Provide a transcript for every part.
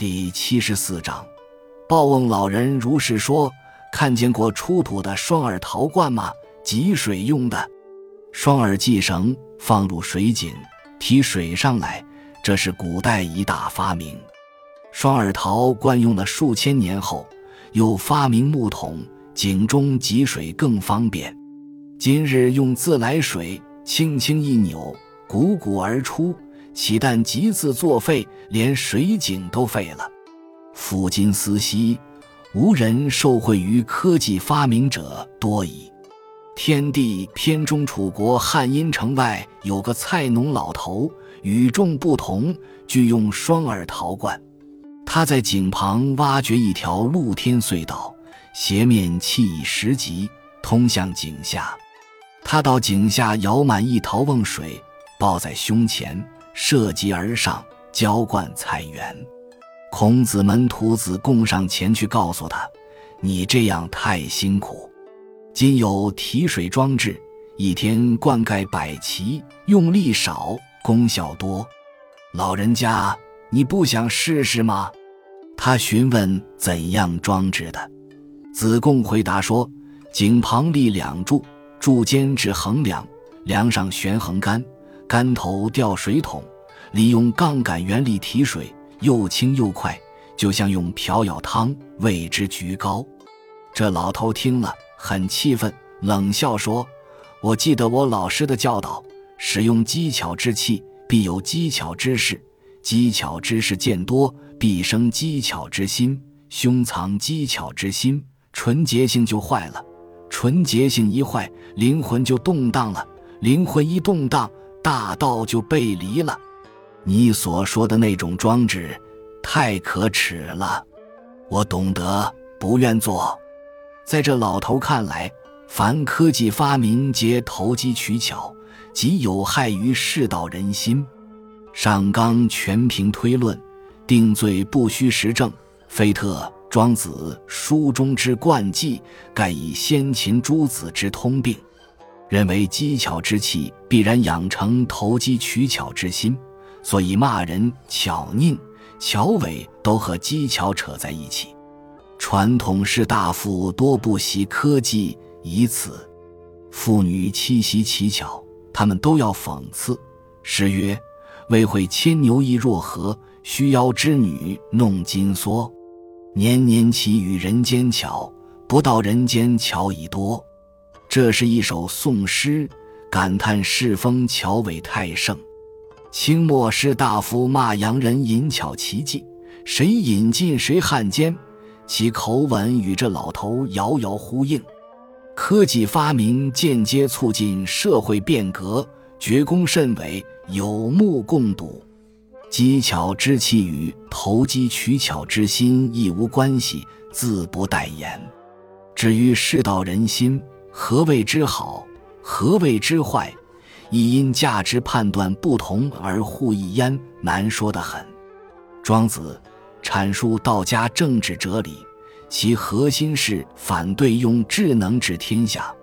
第七十四章，报翁老人如是说：“看见过出土的双耳陶罐吗？汲水用的，双耳系绳放入水井，提水上来。这是古代一大发明。双耳陶罐用了数千年后，又发明木桶，井中汲水更方便。今日用自来水，轻轻一扭，汩汩而出。”岂但集字作废，连水井都废了。夫今思昔，无人受惠于科技发明者多矣。天地篇中，楚国汉阴城外有个菜农老头，与众不同，具用双耳陶罐。他在井旁挖掘一条露天隧道，斜面砌以石级，通向井下。他到井下舀满一陶瓮水，抱在胸前。涉级而上，浇灌菜园。孔子门徒子贡上前去告诉他：“你这样太辛苦。今有提水装置，一天灌溉百畦，用力少，功效多。老人家，你不想试试吗？”他询问怎样装置的。子贡回答说：“井旁立两柱，柱间置横梁，梁上悬横杆。”杆头吊水桶，利用杠杆原理提水，又轻又快，就像用瓢舀汤，为之举高。这老头听了很气愤，冷笑说：“我记得我老师的教导，使用机巧之器，必有机巧之事；机巧之事见多，必生机巧之心。胸藏机巧之心，纯洁性就坏了。纯洁性一坏，灵魂就动荡了。灵魂一动荡。”大道就背离了，你所说的那种装置，太可耻了。我懂得，不愿做。在这老头看来，凡科技发明皆投机取巧，极有害于世道人心。上纲全凭推论，定罪不需实证。非特庄子书中之贯记，盖以先秦诸子之通病。认为机巧之气必然养成投机取巧之心，所以骂人巧佞、巧伪都和机巧扯在一起。传统士大夫多不习科技，以此妇女七习奇巧，他们都要讽刺。诗曰：“未会牵牛意若何？须邀织女弄金梭。年年其与人间巧，不到人间巧已多。”这是一首宋诗，感叹世风巧伪太盛。清末士大夫骂洋人淫巧奇技，谁引进谁汉奸，其口吻与这老头遥遥呼应。科技发明间接促进社会变革，绝功甚伟，有目共睹。机巧之气与投机取巧之心亦无关系，自不待言。至于世道人心。何谓之好？何谓之坏？亦因价值判断不同而互异焉，难说得很。庄子阐述道家政治哲理，其核心是反对用智能治天下，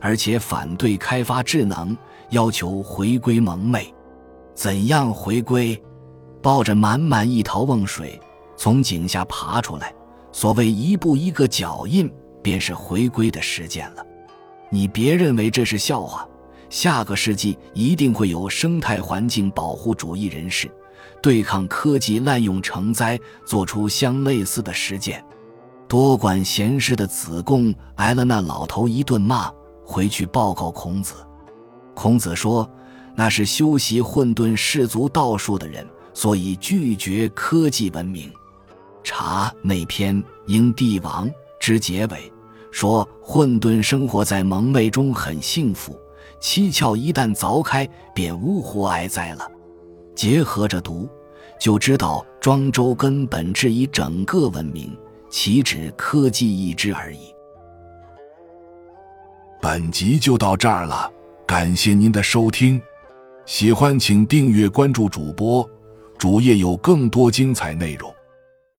而且反对开发智能，要求回归蒙昧。怎样回归？抱着满满一陶瓮水从井下爬出来，所谓一步一个脚印，便是回归的实践了。你别认为这是笑话，下个世纪一定会有生态环境保护主义人士，对抗科技滥用成灾，做出相类似的实践。多管闲事的子贡挨了那老头一顿骂，回去报告孔子。孔子说：“那是修习混沌氏族道术的人，所以拒绝科技文明。”查那篇《应帝王》之结尾。说混沌生活在蒙昧中很幸福，七窍一旦凿开，便呜呼哀哉了。结合着读，就知道庄周根本质疑整个文明，岂止科技一支而已。本集就到这儿了，感谢您的收听，喜欢请订阅关注主播，主页有更多精彩内容。